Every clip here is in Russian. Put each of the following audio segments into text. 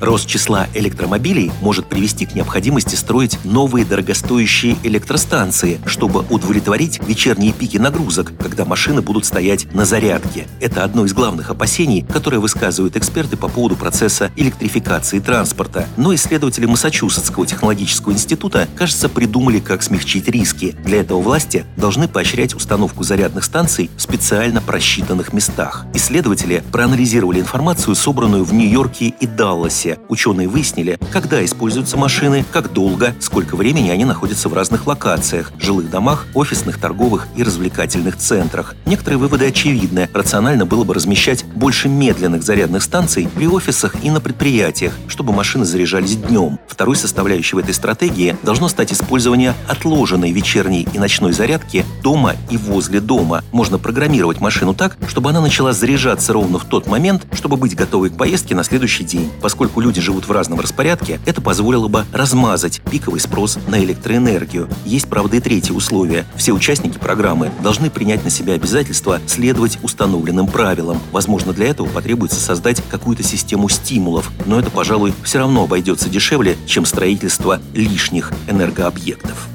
Рост числа электромобилей может привести к необходимости строить новые дорогостоящие электростанции, чтобы удовлетворить вечерние пики нагрузок, когда машины будут стоять на зарядке. Это одно из главных опасений, которые высказывают эксперты по поводу процесса электрификации транспорта. Но исследователи Массачусетского технологического института, кажется, придумали, как смягчить риски. Для этого власти должны поощрять установку зарядных станций в специально просчитанных местах. Исследователи проанализировали информацию, собранную в Нью-Йорке и Далласе, мероприятия ученые выяснили, когда используются машины, как долго, сколько времени они находятся в разных локациях – жилых домах, офисных, торговых и развлекательных центрах. Некоторые выводы очевидны. Рационально было бы размещать больше медленных зарядных станций при офисах и на предприятиях, чтобы машины заряжались днем. Второй составляющей в этой стратегии должно стать использование отложенной вечерней и ночной зарядки дома и возле дома. Можно программировать машину так, чтобы она начала заряжаться ровно в тот момент, чтобы быть готовой к поездке на следующий день. Поскольку люди живут в разном распорядке, это позволило бы размазать пиковый спрос на электроэнергию. Есть, правда, и третье условие. Все участники программы должны принять на себя обязательство следовать установленным правилам. Возможно, для этого потребуется создать какую-то систему стимулов, но это, пожалуй, все равно обойдется дешевле, чем строительство лишних энергообъектов.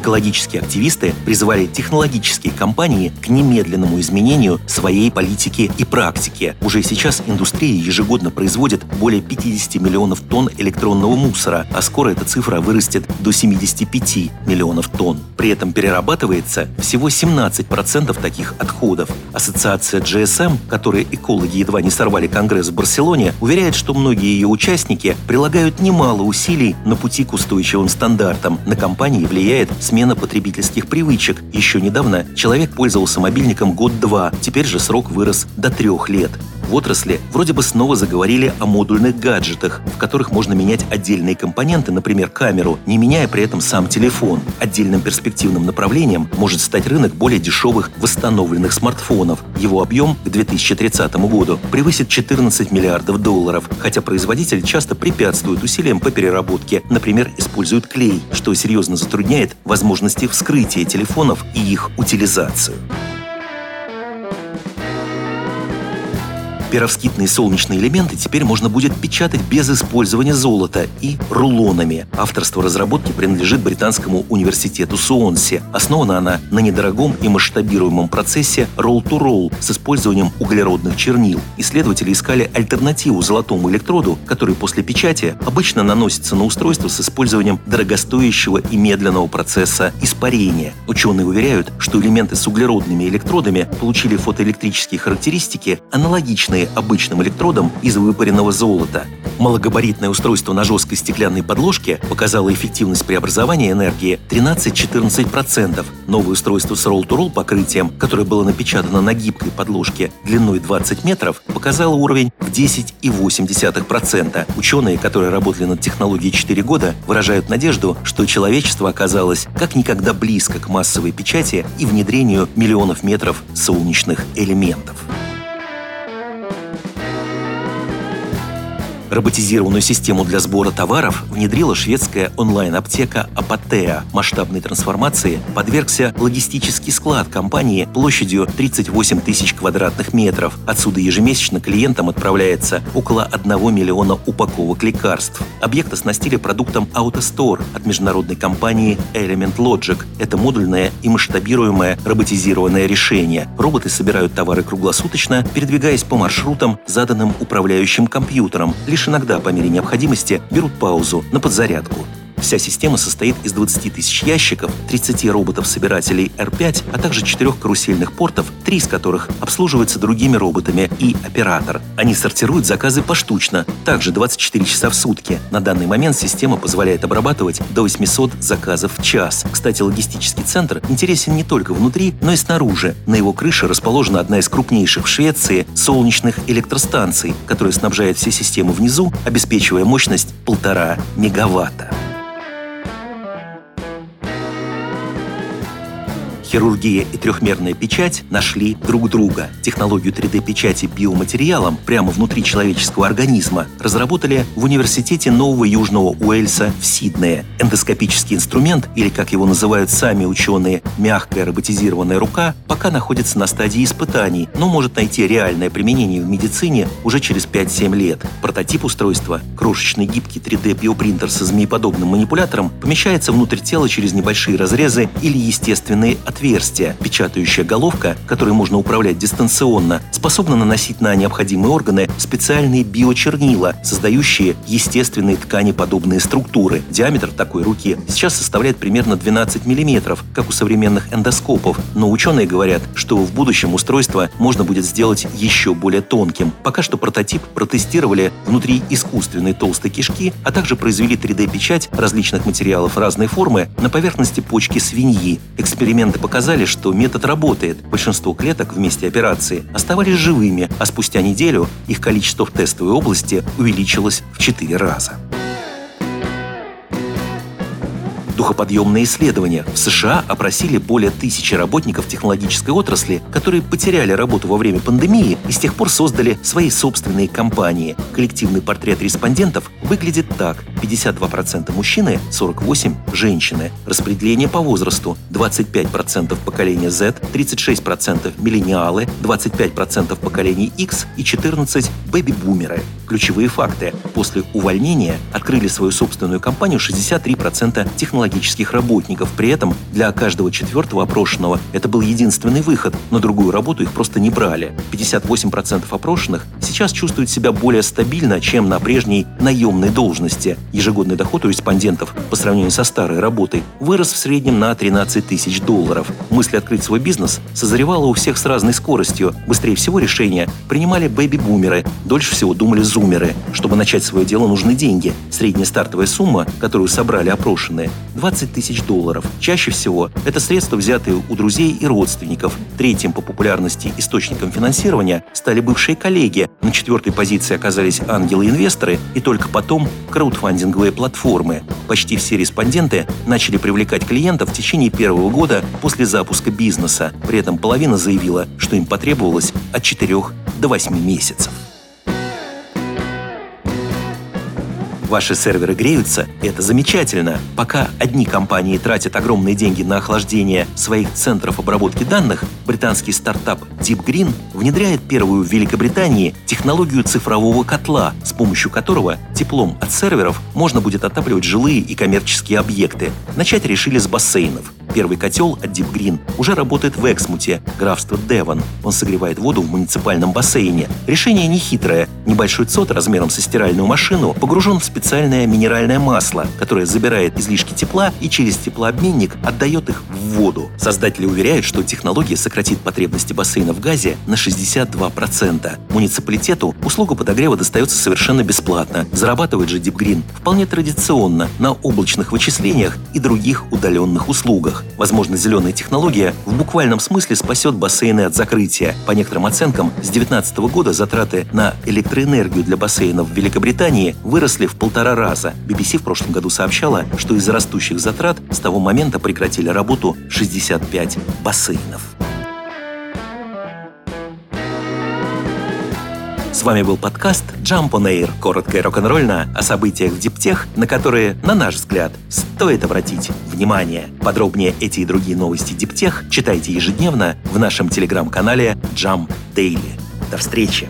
Экологические активисты призывали технологические компании к немедленному изменению своей политики и практики. Уже сейчас индустрия ежегодно производит более 50 миллионов тонн электронного мусора, а скоро эта цифра вырастет до 75 миллионов тонн. При этом перерабатывается всего 17% таких отходов. Ассоциация GSM, которой экологи едва не сорвали конгресс в Барселоне, уверяет, что многие ее участники прилагают немало усилий на пути к устойчивым стандартам. На компании влияет смена потребительских привычек. Еще недавно человек пользовался мобильником год-два, теперь же срок вырос до трех лет. В отрасли вроде бы снова заговорили о модульных гаджетах, в которых можно менять отдельные компоненты, например, камеру, не меняя при этом сам телефон. Отдельным перспективным направлением может стать рынок более дешевых восстановленных смартфонов. Его объем к 2030 году превысит 14 миллиардов долларов, хотя производитель часто препятствует усилиям по переработке, например, используют клей, что серьезно затрудняет возможности вскрытия телефонов и их утилизацию. Перовскитные солнечные элементы теперь можно будет печатать без использования золота и рулонами. Авторство разработки принадлежит британскому университету Суонси. Основана она на недорогом и масштабируемом процессе roll-to-roll с использованием углеродных чернил. Исследователи искали альтернативу золотому электроду, который после печати обычно наносится на устройство с использованием дорогостоящего и медленного процесса испарения. Ученые уверяют, что элементы с углеродными электродами получили фотоэлектрические характеристики, аналогичные сделанные обычным электродом из выпаренного золота. Малогабаритное устройство на жесткой стеклянной подложке показало эффективность преобразования энергии 13-14%. Новое устройство с roll-to-roll покрытием, которое было напечатано на гибкой подложке длиной 20 метров, показало уровень в 10,8%. Ученые, которые работали над технологией 4 года, выражают надежду, что человечество оказалось как никогда близко к массовой печати и внедрению миллионов метров солнечных элементов. Роботизированную систему для сбора товаров внедрила шведская онлайн-аптека Апатеа. Масштабной трансформации подвергся логистический склад компании площадью 38 тысяч квадратных метров. Отсюда ежемесячно клиентам отправляется около 1 миллиона упаковок лекарств. Объект оснастили продуктом AutoStore от международной компании Element Logic. Это модульное и масштабируемое роботизированное решение. Роботы собирают товары круглосуточно, передвигаясь по маршрутам, заданным управляющим компьютером. Лишь иногда по мере необходимости берут паузу на подзарядку. Вся система состоит из 20 тысяч ящиков, 30 роботов-собирателей R5, а также четырех карусельных портов, три из которых обслуживаются другими роботами и оператор. Они сортируют заказы поштучно, также 24 часа в сутки. На данный момент система позволяет обрабатывать до 800 заказов в час. Кстати, логистический центр интересен не только внутри, но и снаружи. На его крыше расположена одна из крупнейших в Швеции солнечных электростанций, которая снабжает все системы внизу, обеспечивая мощность полтора мегаватта. Хирургия и трехмерная печать нашли друг друга. Технологию 3D-печати биоматериалом прямо внутри человеческого организма разработали в Университете Нового Южного Уэльса в Сиднее. Эндоскопический инструмент, или как его называют сами ученые, мягкая роботизированная рука, пока находится на стадии испытаний, но может найти реальное применение в медицине уже через 5-7 лет. Прототип устройства, крошечный гибкий 3D-биопринтер со змееподобным манипулятором, помещается внутрь тела через небольшие разрезы или естественные отверстия. Печатающая головка, которой можно управлять дистанционно, способна наносить на необходимые органы специальные биочернила, создающие естественные ткани подобные структуры. Диаметр такой руки сейчас составляет примерно 12 мм, как у современных эндоскопов, но ученые говорят, что в будущем устройство можно будет сделать еще более тонким. Пока что прототип протестировали внутри искусственной толстой кишки, а также произвели 3D-печать различных материалов разной формы на поверхности почки свиньи. Эксперименты показали, что метод работает. Большинство клеток в месте операции оставались живыми, а спустя неделю их количество в тестовой области увеличилось в 4 раза. Духоподъемные исследования. В США опросили более тысячи работников технологической отрасли, которые потеряли работу во время пандемии и с тех пор создали свои собственные компании. Коллективный портрет респондентов выглядит так. 52% мужчины, 48% женщины. Распределение по возрасту. 25% поколения Z, 36% миллениалы, 25% поколений X и 14% бэби-бумеры. Ключевые факты. После увольнения открыли свою собственную компанию 63% технологических работников. При этом для каждого четвертого опрошенного это был единственный выход. На другую работу их просто не брали. 58% опрошенных сейчас чувствуют себя более стабильно, чем на прежней наемной должности. Ежегодный доход у респондентов по сравнению со старой работой вырос в среднем на 13 тысяч долларов. Мысль открыть свой бизнес созревала у всех с разной скоростью. Быстрее всего решения принимали бэби-бумеры, дольше всего думали зумеры. Чтобы начать свое дело, нужны деньги. Средняя стартовая сумма, которую собрали опрошенные, 20 тысяч долларов. Чаще всего это средства, взятые у друзей и родственников. Третьим по популярности источником финансирования стали бывшие коллеги. На четвертой позиции оказались ангелы-инвесторы и только потом краудфандинг краудфандинговые платформы. Почти все респонденты начали привлекать клиентов в течение первого года после запуска бизнеса. При этом половина заявила, что им потребовалось от 4 до 8 месяцев. Ваши серверы греются, это замечательно. Пока одни компании тратят огромные деньги на охлаждение своих центров обработки данных, британский стартап Deep Green внедряет первую в Великобритании технологию цифрового котла, с помощью которого теплом от серверов можно будет отапливать жилые и коммерческие объекты. Начать решили с бассейнов. Первый котел от Deep Green уже работает в Эксмуте, графство Девон. Он согревает воду в муниципальном бассейне. Решение нехитрое. Небольшой цот размером со стиральную машину погружен в специальное минеральное масло, которое забирает излишки тепла и через теплообменник отдает их в воду. Создатели уверяют, что технология сократит потребности бассейна в газе на 62%. Муниципалитету услуга подогрева достается совершенно бесплатно. Зарабатывает же Deep Green вполне традиционно на облачных вычислениях и других удаленных услугах. Возможно, зеленая технология в буквальном смысле спасет бассейны от закрытия. По некоторым оценкам, с 2019 года затраты на электроэнергию для бассейнов в Великобритании выросли в полтора раза. BBC в прошлом году сообщала, что из-за растущих затрат с того момента прекратили работу 65 бассейнов. С вами был подкаст Jump on Air, коротко и рок-н-ролльно о событиях в Диптех, на которые, на наш взгляд, стоит обратить внимание. Подробнее эти и другие новости Диптех читайте ежедневно в нашем телеграм-канале Jump Daily. До встречи!